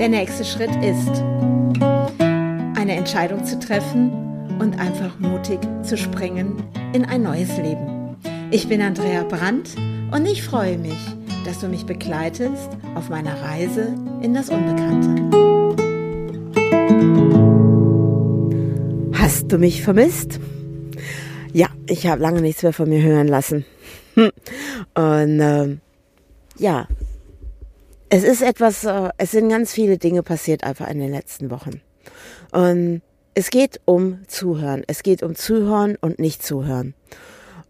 Der nächste Schritt ist, eine Entscheidung zu treffen und einfach mutig zu springen in ein neues Leben. Ich bin Andrea Brandt und ich freue mich, dass du mich begleitest auf meiner Reise in das Unbekannte. Hast du mich vermisst? Ja, ich habe lange nichts mehr von mir hören lassen. Und äh, ja, es ist etwas, äh, es sind ganz viele Dinge passiert einfach in den letzten Wochen. Und es geht um Zuhören. Es geht um Zuhören und nicht Zuhören.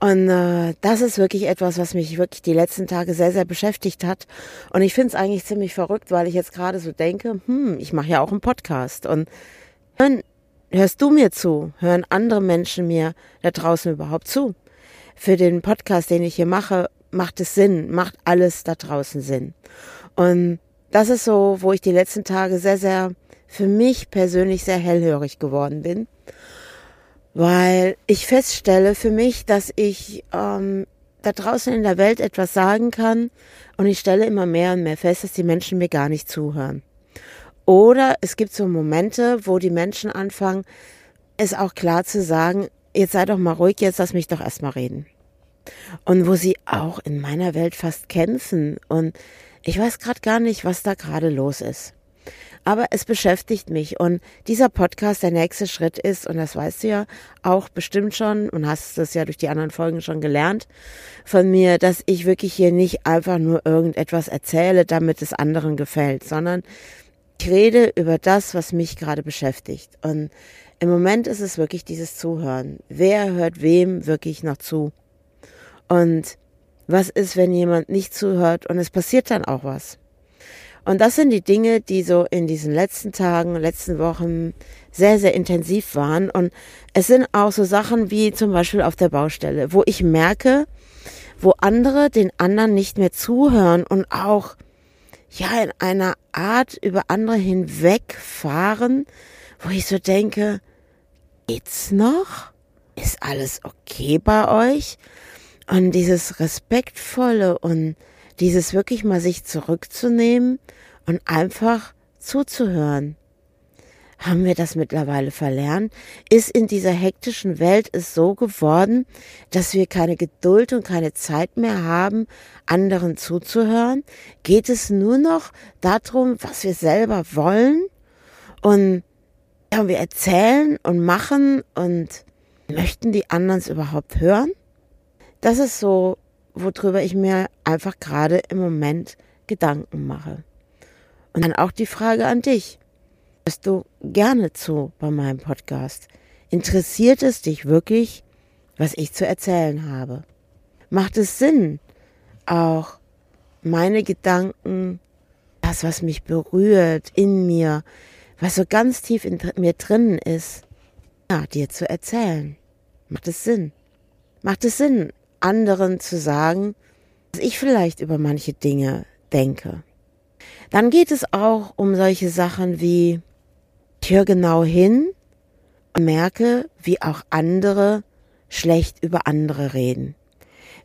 Und äh, das ist wirklich etwas, was mich wirklich die letzten Tage sehr, sehr beschäftigt hat. Und ich finde es eigentlich ziemlich verrückt, weil ich jetzt gerade so denke, hm, ich mache ja auch einen Podcast. Und hören, hörst du mir zu? Hören andere Menschen mir da draußen überhaupt zu? Für den Podcast, den ich hier mache, macht es Sinn, macht alles da draußen Sinn. Und das ist so, wo ich die letzten Tage sehr, sehr für mich persönlich sehr hellhörig geworden bin, weil ich feststelle für mich, dass ich ähm, da draußen in der Welt etwas sagen kann und ich stelle immer mehr und mehr fest, dass die Menschen mir gar nicht zuhören. Oder es gibt so Momente, wo die Menschen anfangen, es auch klar zu sagen, jetzt sei doch mal ruhig, jetzt lass mich doch erstmal reden. Und wo sie auch in meiner Welt fast kämpfen und ich weiß gerade gar nicht, was da gerade los ist. Aber es beschäftigt mich und dieser Podcast der nächste Schritt ist, und das weißt du ja auch bestimmt schon und hast es ja durch die anderen Folgen schon gelernt von mir, dass ich wirklich hier nicht einfach nur irgendetwas erzähle, damit es anderen gefällt, sondern ich rede über das, was mich gerade beschäftigt. Und im Moment ist es wirklich dieses Zuhören. Wer hört wem wirklich noch zu? Und was ist, wenn jemand nicht zuhört und es passiert dann auch was? Und das sind die Dinge, die so in diesen letzten Tagen, letzten Wochen sehr, sehr intensiv waren. Und es sind auch so Sachen wie zum Beispiel auf der Baustelle, wo ich merke, wo andere den anderen nicht mehr zuhören und auch ja in einer Art über andere hinwegfahren, wo ich so denke, geht's noch? Ist alles okay bei euch? Und dieses Respektvolle und dieses wirklich mal sich zurückzunehmen und einfach zuzuhören. Haben wir das mittlerweile verlernt? Ist in dieser hektischen Welt es so geworden, dass wir keine Geduld und keine Zeit mehr haben, anderen zuzuhören? Geht es nur noch darum, was wir selber wollen? Und ja, wir erzählen und machen und möchten die anderen es überhaupt hören? Das ist so, worüber ich mir einfach gerade im Moment Gedanken mache. Und dann auch die Frage an dich. Hörst du gerne zu bei meinem Podcast? Interessiert es dich wirklich, was ich zu erzählen habe? Macht es Sinn, auch meine Gedanken, das, was mich berührt in mir, was so ganz tief in mir drinnen ist, ja, dir zu erzählen? Macht es Sinn? Macht es Sinn, anderen zu sagen, was ich vielleicht über manche Dinge denke. Dann geht es auch um solche Sachen wie, ich höre genau hin und merke, wie auch andere schlecht über andere reden.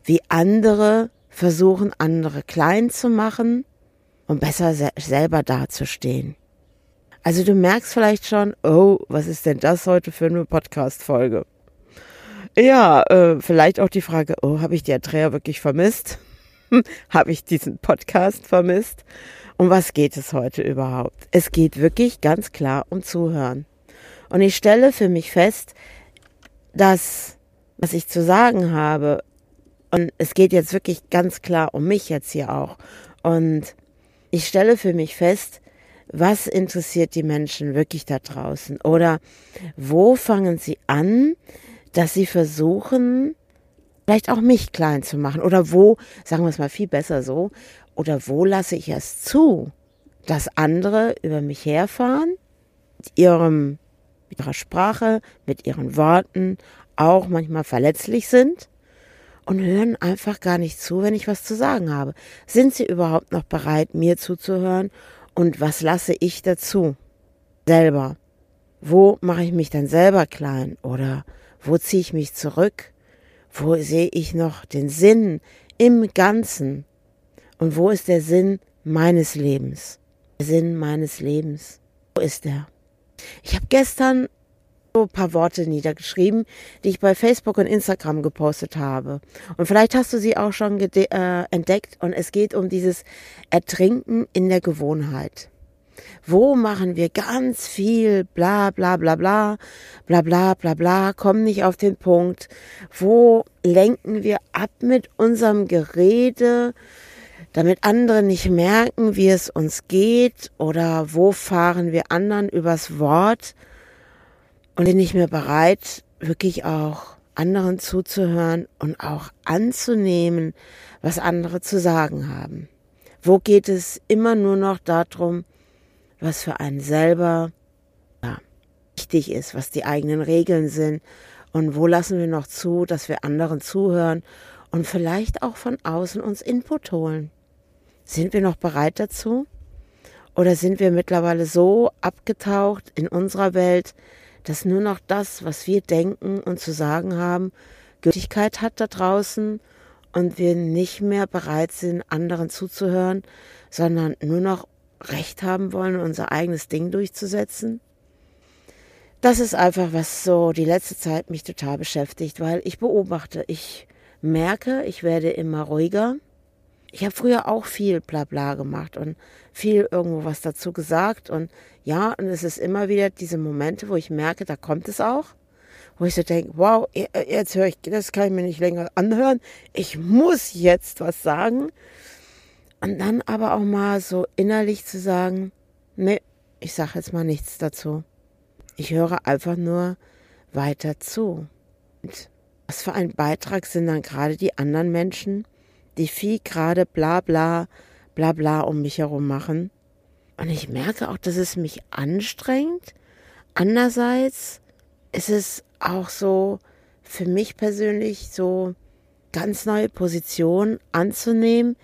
Wie andere versuchen, andere klein zu machen und besser se selber dazustehen. Also du merkst vielleicht schon, oh, was ist denn das heute für eine Podcast-Folge? Ja, äh, vielleicht auch die Frage, oh, habe ich die Andrea wirklich vermisst? habe ich diesen Podcast vermisst? Um was geht es heute überhaupt? Es geht wirklich ganz klar um Zuhören. Und ich stelle für mich fest, dass, was ich zu sagen habe, und es geht jetzt wirklich ganz klar um mich jetzt hier auch. Und ich stelle für mich fest, was interessiert die Menschen wirklich da draußen? Oder wo fangen sie an, dass sie versuchen, vielleicht auch mich klein zu machen. Oder wo, sagen wir es mal viel besser so, oder wo lasse ich es zu, dass andere über mich herfahren, mit ihrem, mit ihrer Sprache, mit ihren Worten, auch manchmal verletzlich sind und hören einfach gar nicht zu, wenn ich was zu sagen habe. Sind sie überhaupt noch bereit, mir zuzuhören? Und was lasse ich dazu? Selber. Wo mache ich mich dann selber klein? Oder wo ziehe ich mich zurück? Wo sehe ich noch den Sinn im Ganzen? Und wo ist der Sinn meines Lebens? der Sinn meines Lebens. Wo ist er? Ich habe gestern so ein paar Worte niedergeschrieben, die ich bei Facebook und Instagram gepostet habe. Und vielleicht hast du sie auch schon äh, entdeckt. Und es geht um dieses Ertrinken in der Gewohnheit. Wo machen wir ganz viel bla bla bla bla, bla bla bla bla, kommen nicht auf den Punkt. Wo lenken wir ab mit unserem Gerede, damit andere nicht merken, wie es uns geht? Oder wo fahren wir anderen übers Wort und sind nicht mehr bereit, wirklich auch anderen zuzuhören und auch anzunehmen, was andere zu sagen haben? Wo geht es immer nur noch darum, was für einen selber ja, wichtig ist, was die eigenen Regeln sind und wo lassen wir noch zu, dass wir anderen zuhören und vielleicht auch von außen uns Input holen. Sind wir noch bereit dazu? Oder sind wir mittlerweile so abgetaucht in unserer Welt, dass nur noch das, was wir denken und zu sagen haben, Gültigkeit hat da draußen und wir nicht mehr bereit sind, anderen zuzuhören, sondern nur noch Recht haben wollen, unser eigenes Ding durchzusetzen. Das ist einfach, was so die letzte Zeit mich total beschäftigt, weil ich beobachte, ich merke, ich werde immer ruhiger. Ich habe früher auch viel Blabla gemacht und viel irgendwo was dazu gesagt. Und ja, und es ist immer wieder diese Momente, wo ich merke, da kommt es auch, wo ich so denke, wow, jetzt höre ich, das kann ich mir nicht länger anhören. Ich muss jetzt was sagen. Und dann aber auch mal so innerlich zu sagen, nee, ich sage jetzt mal nichts dazu. Ich höre einfach nur weiter zu. Und was für ein Beitrag sind dann gerade die anderen Menschen, die viel gerade bla bla bla bla um mich herum machen. Und ich merke auch, dass es mich anstrengt. Andererseits ist es auch so für mich persönlich so ganz neue Positionen anzunehmen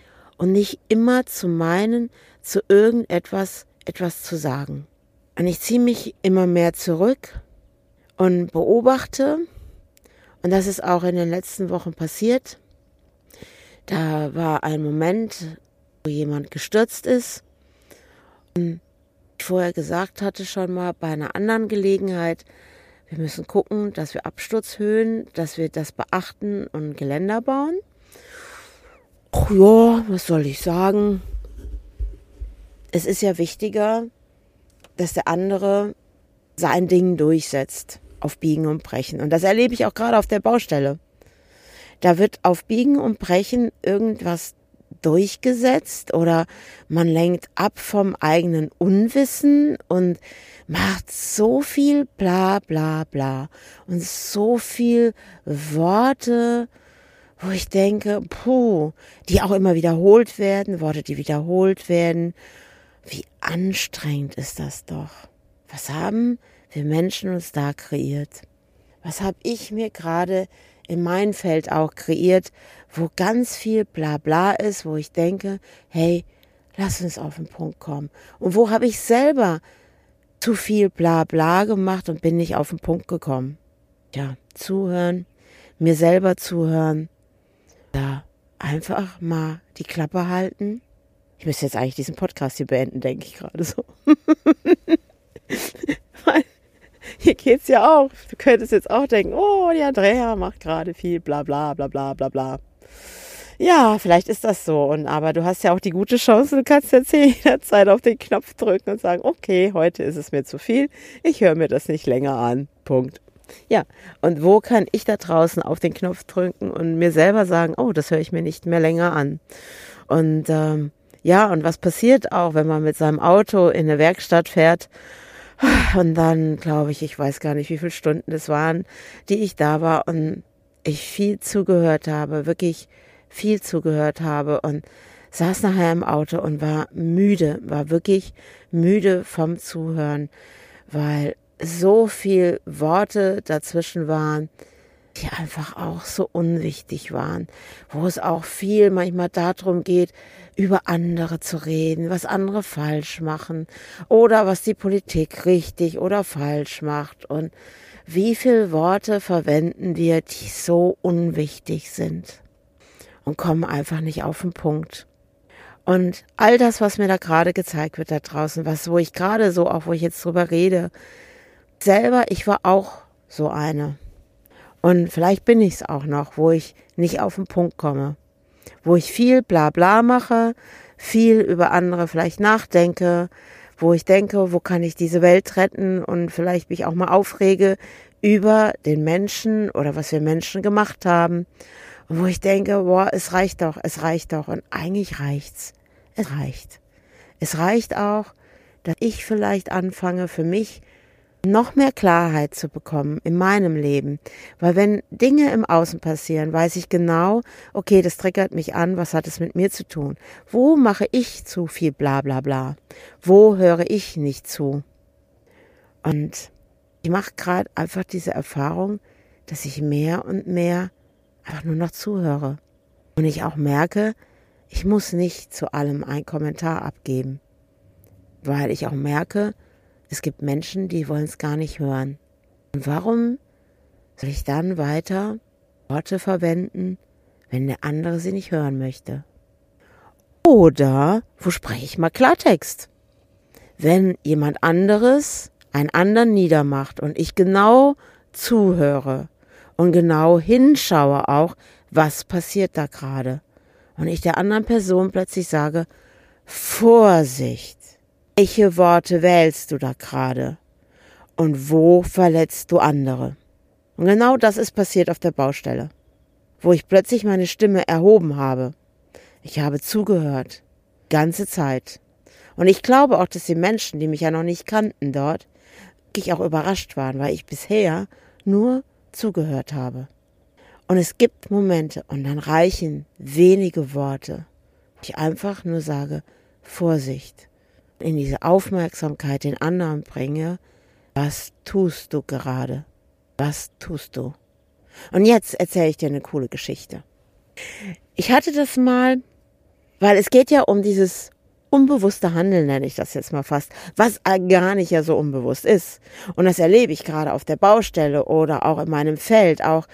und nicht immer zu meinen, zu irgendetwas etwas zu sagen. Und ich ziehe mich immer mehr zurück und beobachte, und das ist auch in den letzten Wochen passiert. Da war ein Moment, wo jemand gestürzt ist. Und ich vorher gesagt hatte schon mal bei einer anderen Gelegenheit, wir müssen gucken, dass wir Absturzhöhen, dass wir das beachten und Geländer bauen. Ach ja, was soll ich sagen? Es ist ja wichtiger, dass der andere sein Ding durchsetzt auf Biegen und Brechen. Und das erlebe ich auch gerade auf der Baustelle. Da wird auf Biegen und Brechen irgendwas durchgesetzt oder man lenkt ab vom eigenen Unwissen und macht so viel bla bla bla und so viel Worte wo ich denke, puh, die auch immer wiederholt werden, Worte, die wiederholt werden. Wie anstrengend ist das doch. Was haben wir Menschen uns da kreiert? Was habe ich mir gerade in mein Feld auch kreiert, wo ganz viel Blabla ist, wo ich denke, hey, lass uns auf den Punkt kommen. Und wo habe ich selber zu viel Blabla gemacht und bin nicht auf den Punkt gekommen? Ja, zuhören, mir selber zuhören, da einfach mal die Klappe halten. Ich müsste jetzt eigentlich diesen Podcast hier beenden, denke ich gerade so. Hier geht's ja auch. Du könntest jetzt auch denken, oh, die Andrea macht gerade viel, bla bla bla bla bla bla. Ja, vielleicht ist das so. Und aber du hast ja auch die gute Chance, du kannst jetzt jederzeit auf den Knopf drücken und sagen, okay, heute ist es mir zu viel. Ich höre mir das nicht länger an. Punkt. Ja, und wo kann ich da draußen auf den Knopf drücken und mir selber sagen, oh, das höre ich mir nicht mehr länger an. Und ähm, ja, und was passiert auch, wenn man mit seinem Auto in eine Werkstatt fährt und dann, glaube ich, ich weiß gar nicht, wie viele Stunden es waren, die ich da war und ich viel zugehört habe, wirklich viel zugehört habe und saß nachher im Auto und war müde, war wirklich müde vom Zuhören, weil so viel Worte dazwischen waren, die einfach auch so unwichtig waren, wo es auch viel manchmal darum geht, über andere zu reden, was andere falsch machen oder was die Politik richtig oder falsch macht und wie viele Worte verwenden wir, die so unwichtig sind und kommen einfach nicht auf den Punkt. Und all das, was mir da gerade gezeigt wird da draußen, was, wo ich gerade so, auch wo ich jetzt drüber rede, selber, ich war auch so eine. Und vielleicht bin ich es auch noch, wo ich nicht auf den Punkt komme. Wo ich viel Blabla mache, viel über andere vielleicht nachdenke, wo ich denke, wo kann ich diese Welt retten und vielleicht mich auch mal aufrege über den Menschen oder was wir Menschen gemacht haben. Und wo ich denke, boah, es reicht doch, es reicht doch. Und eigentlich reicht's. Es reicht. Es reicht auch, dass ich vielleicht anfange, für mich noch mehr Klarheit zu bekommen in meinem Leben. Weil wenn Dinge im Außen passieren, weiß ich genau, okay, das triggert mich an, was hat es mit mir zu tun? Wo mache ich zu viel bla bla bla? Wo höre ich nicht zu? Und ich mache gerade einfach diese Erfahrung, dass ich mehr und mehr einfach nur noch zuhöre. Und ich auch merke, ich muss nicht zu allem einen Kommentar abgeben. Weil ich auch merke, es gibt Menschen, die wollen es gar nicht hören. Und warum soll ich dann weiter Worte verwenden, wenn der andere sie nicht hören möchte? Oder wo spreche ich mal Klartext? Wenn jemand anderes einen anderen niedermacht und ich genau zuhöre und genau hinschaue auch, was passiert da gerade. Und ich der anderen Person plötzlich sage, Vorsicht, welche Worte wählst du da gerade? Und wo verletzt du andere? Und genau das ist passiert auf der Baustelle, wo ich plötzlich meine Stimme erhoben habe. Ich habe zugehört, ganze Zeit. Und ich glaube auch, dass die Menschen, die mich ja noch nicht kannten dort, wirklich auch überrascht waren, weil ich bisher nur zugehört habe. Und es gibt Momente, und dann reichen wenige Worte, wo ich einfach nur sage, Vorsicht, in diese Aufmerksamkeit den anderen bringe, was tust du gerade? Was tust du? Und jetzt erzähle ich dir eine coole Geschichte. Ich hatte das mal, weil es geht ja um dieses unbewusste Handeln, nenne ich das jetzt mal fast, was gar nicht ja so unbewusst ist. Und das erlebe ich gerade auf der Baustelle oder auch in meinem Feld, auch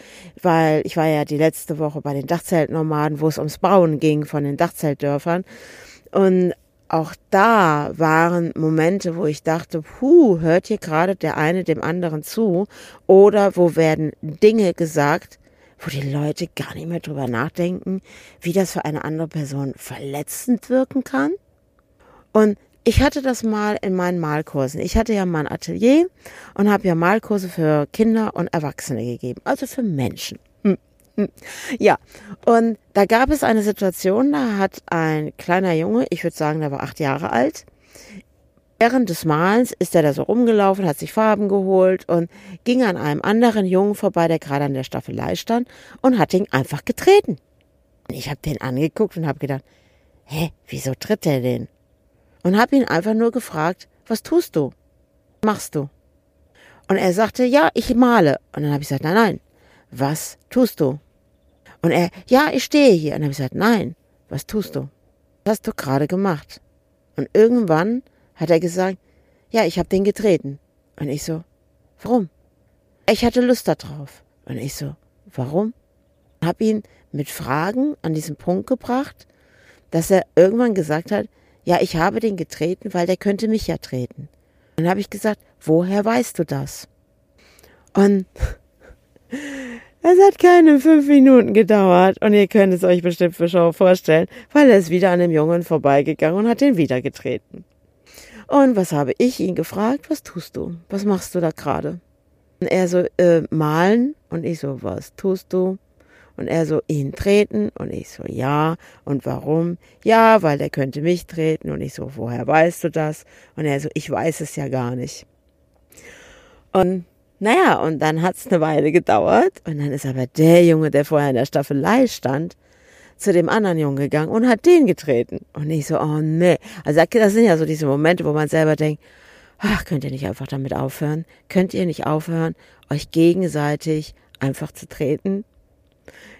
weil ich war ja die letzte Woche bei den Dachzeltnomaden, wo es ums Bauen ging von den Dachzeltdörfern. Und auch da waren Momente, wo ich dachte, puh, hört hier gerade der eine dem anderen zu? Oder wo werden Dinge gesagt, wo die Leute gar nicht mehr drüber nachdenken, wie das für eine andere Person verletzend wirken kann? Und ich hatte das mal in meinen Malkursen. Ich hatte ja mein Atelier und habe ja Malkurse für Kinder und Erwachsene gegeben, also für Menschen. Ja, und da gab es eine Situation, da hat ein kleiner Junge, ich würde sagen, der war acht Jahre alt, Während des Malens ist er da so rumgelaufen, hat sich Farben geholt und ging an einem anderen Jungen vorbei, der gerade an der Staffelei stand und hat ihn einfach getreten. Ich habe den angeguckt und habe gedacht, hä, wieso tritt er den? und habe ihn einfach nur gefragt, was tust du? Was machst du? Und er sagte, ja, ich male. Und dann habe ich gesagt, nein, nein, was tust du? Und er, ja, ich stehe hier. Und dann habe gesagt, nein, was tust du? Was hast du gerade gemacht? Und irgendwann hat er gesagt, ja, ich habe den getreten. Und ich so, warum? Ich hatte Lust darauf. Und ich so, warum? Habe ihn mit Fragen an diesen Punkt gebracht, dass er irgendwann gesagt hat, ja, ich habe den getreten, weil der könnte mich ja treten. Dann habe ich gesagt, woher weißt du das? Und es hat keine fünf Minuten gedauert und ihr könnt es euch bestimmt für Show vorstellen, weil er ist wieder an dem Jungen vorbeigegangen und hat den wieder getreten. Und was habe ich ihn gefragt? Was tust du? Was machst du da gerade? Und er so, äh, malen. Und ich so, was tust du? Und er so, ihn treten? Und ich so, ja. Und warum? Ja, weil der könnte mich treten. Und ich so, woher weißt du das? Und er so, ich weiß es ja gar nicht. Und naja, und dann hat's eine Weile gedauert. Und dann ist aber der Junge, der vorher in der Staffelei stand, zu dem anderen Jungen gegangen und hat den getreten. Und ich so, oh nee. Also das sind ja so diese Momente, wo man selber denkt, ach, könnt ihr nicht einfach damit aufhören? Könnt ihr nicht aufhören, euch gegenseitig einfach zu treten?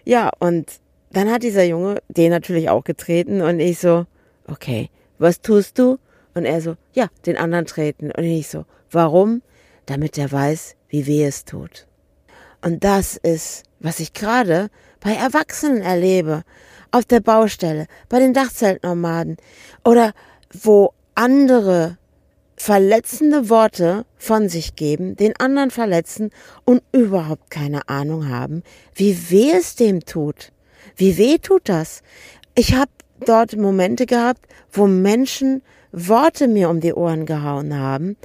Ja, und dann hat dieser Junge den natürlich auch getreten und ich so, okay, was tust du? Und er so, ja, den anderen treten. Und ich so, warum? Damit er weiß, wie weh es tut. Und das ist was ich gerade bei Erwachsenen erlebe, auf der Baustelle, bei den Dachzeltnomaden oder wo andere verletzende Worte von sich geben, den anderen verletzen und überhaupt keine Ahnung haben, wie weh es dem tut. Wie weh tut das? Ich habe dort Momente gehabt, wo Menschen Worte mir um die Ohren gehauen haben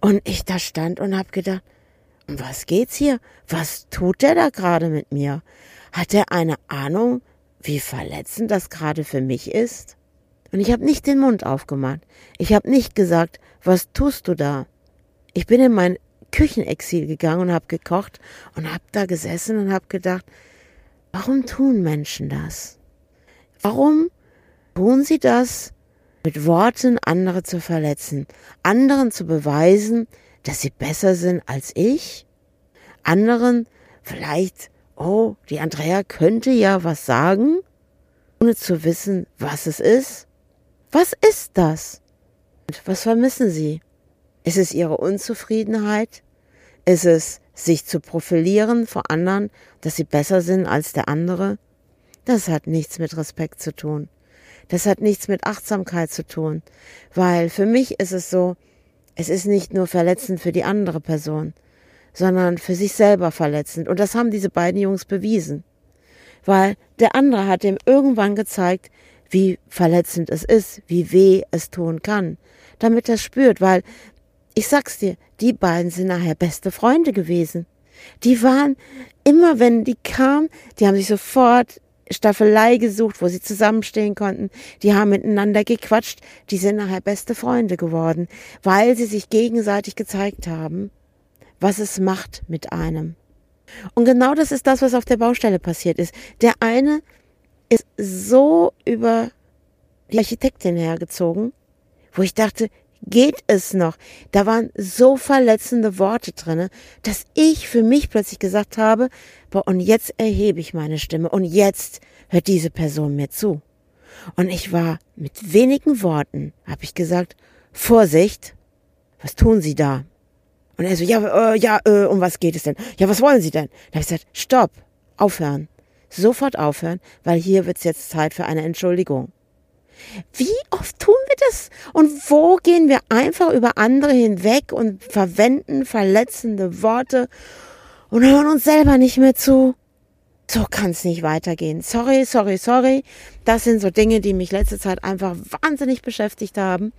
und ich da stand und habe gedacht, um was geht's hier? Was tut der da gerade mit mir? Hat er eine Ahnung, wie verletzend das gerade für mich ist? Und ich habe nicht den Mund aufgemacht. Ich habe nicht gesagt, was tust du da? Ich bin in mein Küchenexil gegangen und habe gekocht und habe da gesessen und habe gedacht, warum tun Menschen das? Warum tun sie das, mit Worten andere zu verletzen, anderen zu beweisen, dass sie besser sind als ich, anderen vielleicht, oh, die Andrea könnte ja was sagen, ohne zu wissen, was es ist. Was ist das? Was vermissen Sie? Ist es Ihre Unzufriedenheit? Ist es sich zu profilieren vor anderen, dass sie besser sind als der andere? Das hat nichts mit Respekt zu tun. Das hat nichts mit Achtsamkeit zu tun, weil für mich ist es so, es ist nicht nur verletzend für die andere Person, sondern für sich selber verletzend. Und das haben diese beiden Jungs bewiesen. Weil der andere hat ihm irgendwann gezeigt, wie verletzend es ist, wie weh es tun kann, damit er spürt, weil ich sag's dir, die beiden sind nachher beste Freunde gewesen. Die waren immer, wenn die kamen, die haben sich sofort Staffelei gesucht, wo sie zusammenstehen konnten. Die haben miteinander gequatscht. Die sind nachher beste Freunde geworden, weil sie sich gegenseitig gezeigt haben, was es macht mit einem. Und genau das ist das, was auf der Baustelle passiert ist. Der eine ist so über die Architektin hergezogen, wo ich dachte, geht es noch? Da waren so verletzende Worte drinne, dass ich für mich plötzlich gesagt habe, boah, und jetzt erhebe ich meine Stimme und jetzt hört diese Person mir zu. Und ich war mit wenigen Worten, habe ich gesagt, Vorsicht, was tun Sie da? Und er so, ja, äh, ja, äh, um was geht es denn? Ja, was wollen Sie denn? Da habe ich gesagt, stopp, aufhören sofort aufhören, weil hier wird es jetzt Zeit für eine Entschuldigung. Wie oft tun das? Und wo gehen wir einfach über andere hinweg und verwenden verletzende Worte und hören uns selber nicht mehr zu? So kann es nicht weitergehen. Sorry, sorry, sorry. Das sind so Dinge, die mich letzte Zeit einfach wahnsinnig beschäftigt haben.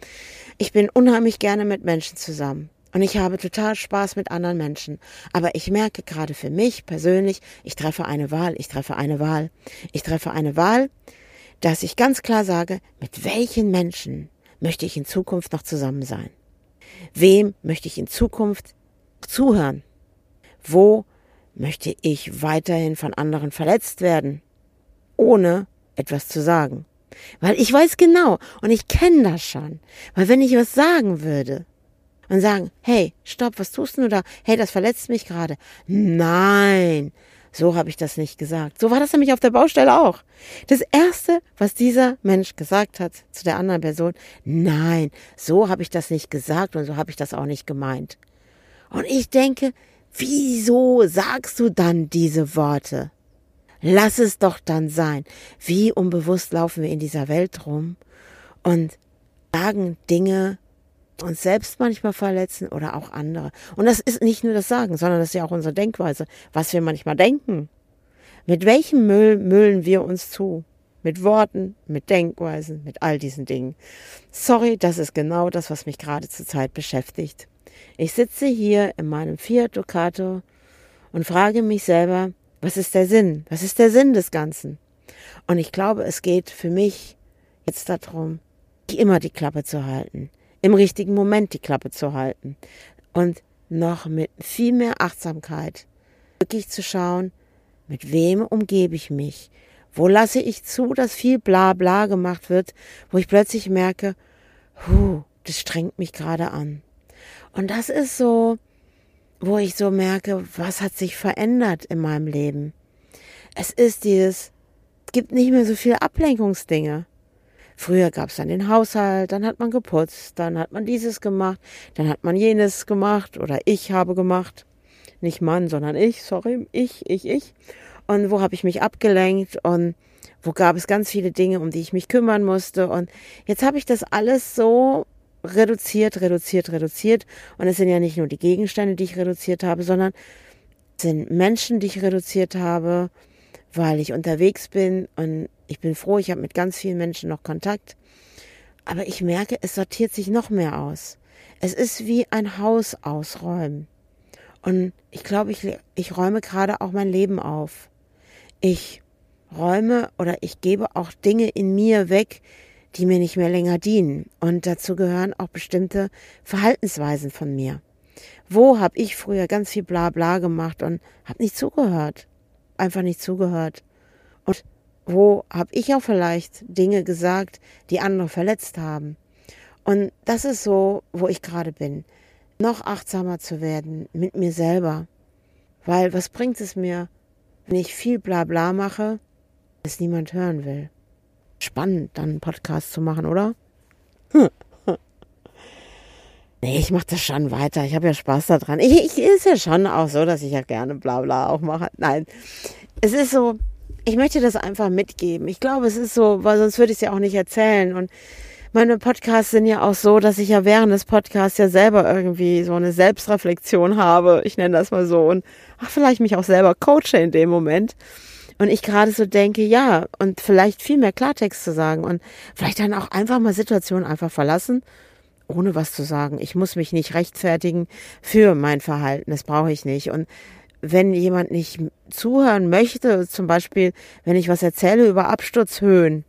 Ich bin unheimlich gerne mit Menschen zusammen. Und ich habe total Spaß mit anderen Menschen. Aber ich merke gerade für mich persönlich, ich treffe eine Wahl, ich treffe eine Wahl, ich treffe eine Wahl, dass ich ganz klar sage, mit welchen Menschen möchte ich in Zukunft noch zusammen sein? Wem möchte ich in Zukunft zuhören? Wo möchte ich weiterhin von anderen verletzt werden, ohne etwas zu sagen? Weil ich weiß genau und ich kenne das schon. Weil wenn ich was sagen würde, und sagen, hey, stopp, was tust du da? Hey, das verletzt mich gerade. Nein, so habe ich das nicht gesagt. So war das nämlich auf der Baustelle auch. Das Erste, was dieser Mensch gesagt hat zu der anderen Person, nein, so habe ich das nicht gesagt und so habe ich das auch nicht gemeint. Und ich denke, wieso sagst du dann diese Worte? Lass es doch dann sein. Wie unbewusst laufen wir in dieser Welt rum und sagen Dinge, uns selbst manchmal verletzen oder auch andere. Und das ist nicht nur das Sagen, sondern das ist ja auch unsere Denkweise, was wir manchmal denken. Mit welchem Müll müllen wir uns zu? Mit Worten, mit Denkweisen, mit all diesen Dingen. Sorry, das ist genau das, was mich gerade zur Zeit beschäftigt. Ich sitze hier in meinem Fiat Ducato und frage mich selber, was ist der Sinn? Was ist der Sinn des Ganzen? Und ich glaube, es geht für mich jetzt darum, immer die Klappe zu halten im richtigen Moment die Klappe zu halten und noch mit viel mehr Achtsamkeit wirklich zu schauen, mit wem umgebe ich mich, wo lasse ich zu, dass viel bla bla gemacht wird, wo ich plötzlich merke, huh, das strengt mich gerade an. Und das ist so, wo ich so merke, was hat sich verändert in meinem Leben. Es ist dieses, es gibt nicht mehr so viele Ablenkungsdinge. Früher gab es dann den Haushalt, dann hat man geputzt, dann hat man dieses gemacht, dann hat man jenes gemacht oder ich habe gemacht. Nicht Mann, sondern ich, sorry, ich, ich, ich. und wo habe ich mich abgelenkt und wo gab es ganz viele Dinge, um die ich mich kümmern musste. Und jetzt habe ich das alles so reduziert, reduziert, reduziert. Und es sind ja nicht nur die Gegenstände, die ich reduziert habe, sondern es sind Menschen, die ich reduziert habe, weil ich unterwegs bin. Und ich bin froh, ich habe mit ganz vielen Menschen noch Kontakt. Aber ich merke, es sortiert sich noch mehr aus. Es ist wie ein Haus ausräumen. Und ich glaube, ich, ich räume gerade auch mein Leben auf. Ich räume oder ich gebe auch Dinge in mir weg, die mir nicht mehr länger dienen. Und dazu gehören auch bestimmte Verhaltensweisen von mir. Wo habe ich früher ganz viel Blabla gemacht und habe nicht zugehört? Einfach nicht zugehört. Wo habe ich auch vielleicht Dinge gesagt, die andere verletzt haben? Und das ist so, wo ich gerade bin. Noch achtsamer zu werden mit mir selber. Weil was bringt es mir, wenn ich viel Blabla mache, das niemand hören will? Spannend, dann einen Podcast zu machen, oder? Nee, ich mache das schon weiter. Ich habe ja Spaß daran. Ich, ich ist ja schon auch so, dass ich ja gerne Blabla auch mache. Nein, es ist so, ich möchte das einfach mitgeben. Ich glaube, es ist so, weil sonst würde ich es ja auch nicht erzählen. Und meine Podcasts sind ja auch so, dass ich ja während des Podcasts ja selber irgendwie so eine Selbstreflexion habe. Ich nenne das mal so. Und ach, vielleicht mich auch selber coache in dem Moment. Und ich gerade so denke, ja, und vielleicht viel mehr Klartext zu sagen und vielleicht dann auch einfach mal Situationen einfach verlassen, ohne was zu sagen. Ich muss mich nicht rechtfertigen für mein Verhalten. Das brauche ich nicht. Und wenn jemand nicht zuhören möchte, zum Beispiel, wenn ich was erzähle über Absturzhöhen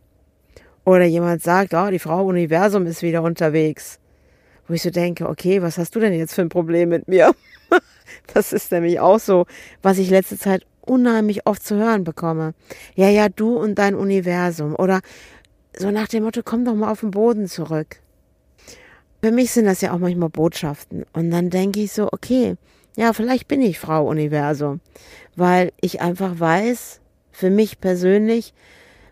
oder jemand sagt, oh, die Frau Universum ist wieder unterwegs, wo ich so denke, okay, was hast du denn jetzt für ein Problem mit mir? das ist nämlich auch so, was ich letzte Zeit unheimlich oft zu hören bekomme. Ja, ja, du und dein Universum oder so nach dem Motto, komm doch mal auf den Boden zurück. Für mich sind das ja auch manchmal Botschaften und dann denke ich so, okay, ja, vielleicht bin ich Frau Universum, weil ich einfach weiß, für mich persönlich,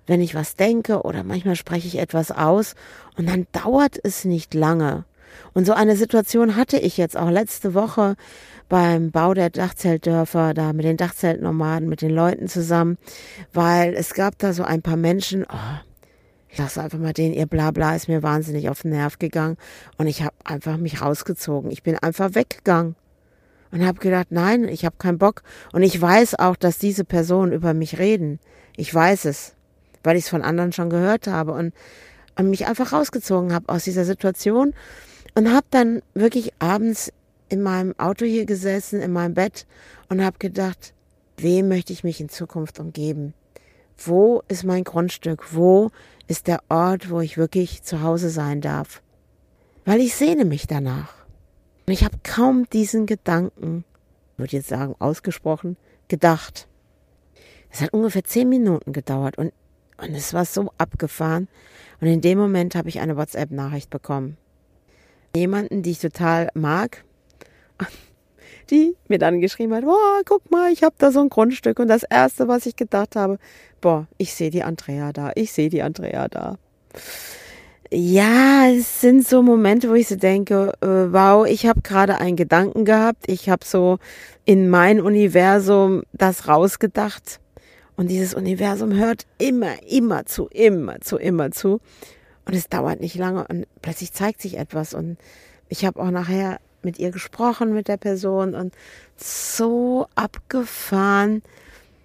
wenn ich was denke oder manchmal spreche ich etwas aus und dann dauert es nicht lange. Und so eine Situation hatte ich jetzt auch letzte Woche beim Bau der Dachzeltdörfer, da mit den Dachzeltnomaden, mit den Leuten zusammen, weil es gab da so ein paar Menschen, oh, ich lasse einfach mal den, ihr Blabla ist mir wahnsinnig auf den Nerv gegangen und ich habe einfach mich rausgezogen. Ich bin einfach weggegangen und habe gedacht, nein, ich habe keinen Bock. Und ich weiß auch, dass diese Personen über mich reden. Ich weiß es, weil ich es von anderen schon gehört habe und, und mich einfach rausgezogen habe aus dieser Situation und habe dann wirklich abends in meinem Auto hier gesessen, in meinem Bett und habe gedacht, wem möchte ich mich in Zukunft umgeben? Wo ist mein Grundstück? Wo ist der Ort, wo ich wirklich zu Hause sein darf? Weil ich sehne mich danach. Und ich habe kaum diesen Gedanken, würde jetzt sagen, ausgesprochen, gedacht. Es hat ungefähr zehn Minuten gedauert und, und es war so abgefahren. Und in dem Moment habe ich eine WhatsApp-Nachricht bekommen. Jemanden, die ich total mag, die mir dann geschrieben hat, boah, guck mal, ich habe da so ein Grundstück. Und das Erste, was ich gedacht habe, boah, ich sehe die Andrea da, ich sehe die Andrea da ja, es sind so Momente, wo ich so denke, äh, wow, ich habe gerade einen Gedanken gehabt, ich habe so in mein Universum das rausgedacht. Und dieses Universum hört immer, immer zu, immer zu, immer zu. Und es dauert nicht lange und plötzlich zeigt sich etwas. Und ich habe auch nachher mit ihr gesprochen, mit der Person und so abgefahren,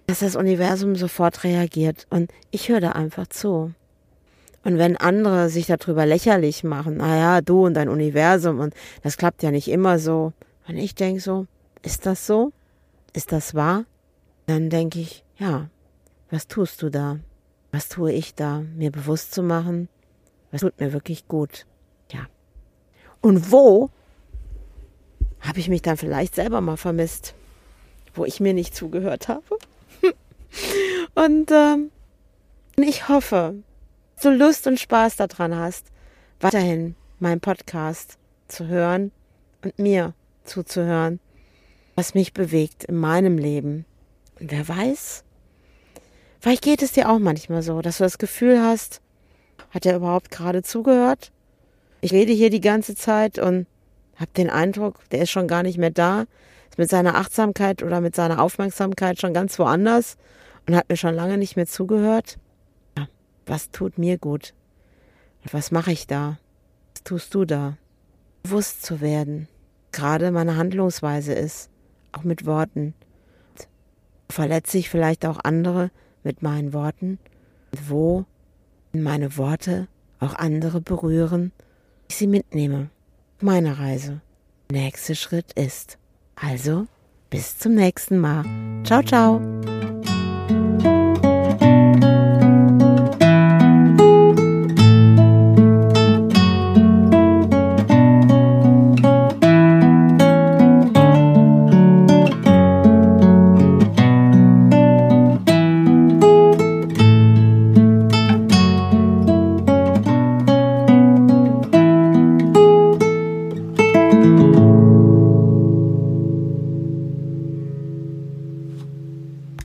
dass das Universum sofort reagiert. Und ich höre da einfach zu. Und wenn andere sich darüber lächerlich machen, naja, du und dein Universum und das klappt ja nicht immer so. Und ich denke so, ist das so? Ist das wahr? Dann denke ich, ja, was tust du da? Was tue ich da? Mir bewusst zu machen, was tut mir wirklich gut. Ja. Und wo habe ich mich dann vielleicht selber mal vermisst, wo ich mir nicht zugehört habe? und ähm, ich hoffe, du Lust und Spaß daran hast, weiterhin meinen Podcast zu hören und mir zuzuhören, was mich bewegt in meinem Leben. Und wer weiß, vielleicht geht es dir auch manchmal so, dass du das Gefühl hast, hat er überhaupt gerade zugehört? Ich rede hier die ganze Zeit und habe den Eindruck, der ist schon gar nicht mehr da, ist mit seiner Achtsamkeit oder mit seiner Aufmerksamkeit schon ganz woanders und hat mir schon lange nicht mehr zugehört. Was tut mir gut? Und was mache ich da? Was tust du da? Bewusst zu werden, gerade meine Handlungsweise ist, auch mit Worten. Verletze ich vielleicht auch andere mit meinen Worten? Wo meine Worte auch andere berühren, ich sie mitnehme. Meine Reise. Nächster Schritt ist. Also, bis zum nächsten Mal. Ciao, ciao.